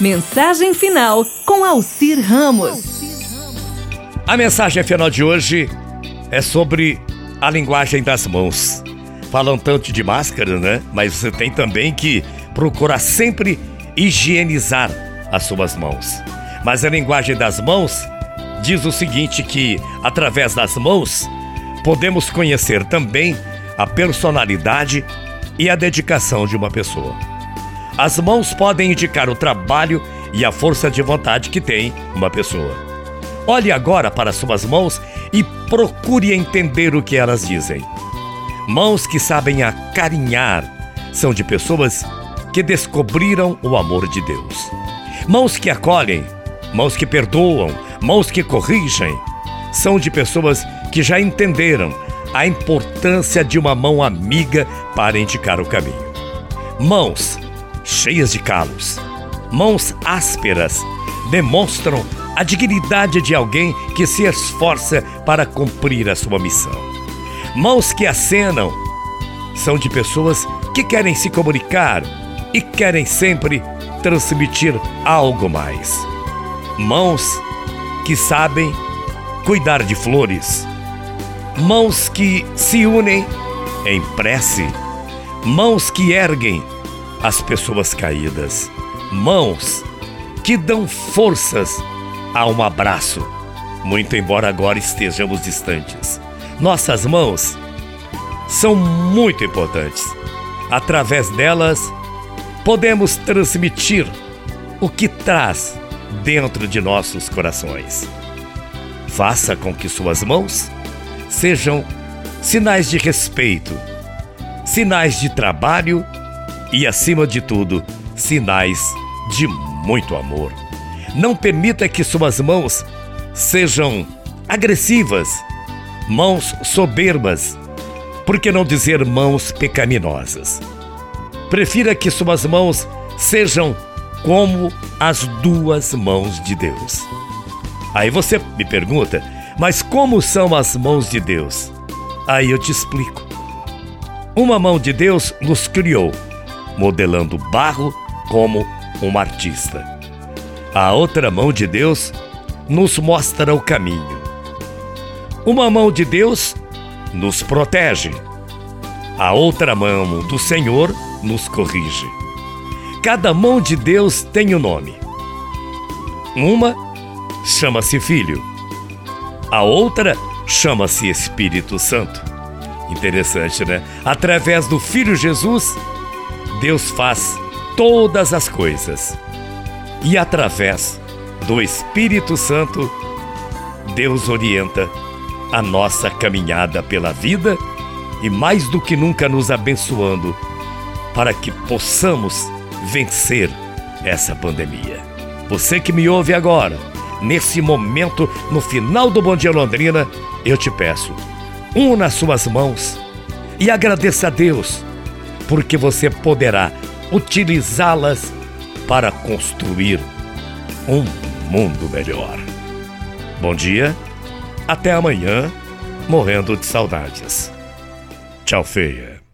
Mensagem final com Alcir Ramos. A mensagem final de hoje é sobre a linguagem das mãos. Falam tanto de máscara, né? Mas você tem também que procurar sempre higienizar as suas mãos. Mas a linguagem das mãos diz o seguinte que através das mãos podemos conhecer também a personalidade e a dedicação de uma pessoa. As mãos podem indicar o trabalho e a força de vontade que tem uma pessoa. Olhe agora para suas mãos e procure entender o que elas dizem. Mãos que sabem acarinhar são de pessoas que descobriram o amor de Deus. Mãos que acolhem, mãos que perdoam, mãos que corrigem, são de pessoas que já entenderam a importância de uma mão amiga para indicar o caminho. Mãos cheias de calos, mãos ásperas, demonstram a dignidade de alguém que se esforça para cumprir a sua missão. Mãos que acenam são de pessoas que querem se comunicar e querem sempre transmitir algo mais. Mãos que sabem cuidar de flores. Mãos que se unem em prece. Mãos que erguem as pessoas caídas. Mãos que dão forças a um abraço, muito embora agora estejamos distantes. Nossas mãos são muito importantes. Através delas, podemos transmitir o que traz dentro de nossos corações. Faça com que suas mãos sejam sinais de respeito, sinais de trabalho e, acima de tudo, sinais de muito amor. Não permita que suas mãos sejam agressivas, mãos soberbas, por que não dizer mãos pecaminosas? Prefira que suas mãos sejam como as duas mãos de Deus. Aí você me pergunta, mas como são as mãos de Deus? Aí eu te explico. Uma mão de Deus nos criou, modelando barro como um artista. A outra mão de Deus nos mostra o caminho. Uma mão de Deus nos protege. A outra mão do Senhor nos corrige. Cada mão de Deus tem um nome. Uma chama-se Filho, a outra chama-se Espírito Santo. Interessante, né? Através do Filho Jesus, Deus faz todas as coisas. E através do Espírito Santo, Deus orienta a nossa caminhada pela vida e mais do que nunca nos abençoando para que possamos vencer essa pandemia. Você que me ouve agora, nesse momento, no final do Bom Dia Londrina, eu te peço, una suas mãos e agradeça a Deus, porque você poderá utilizá-las para construir um mundo melhor. Bom dia, até amanhã, morrendo de saudades. Tchau, feia.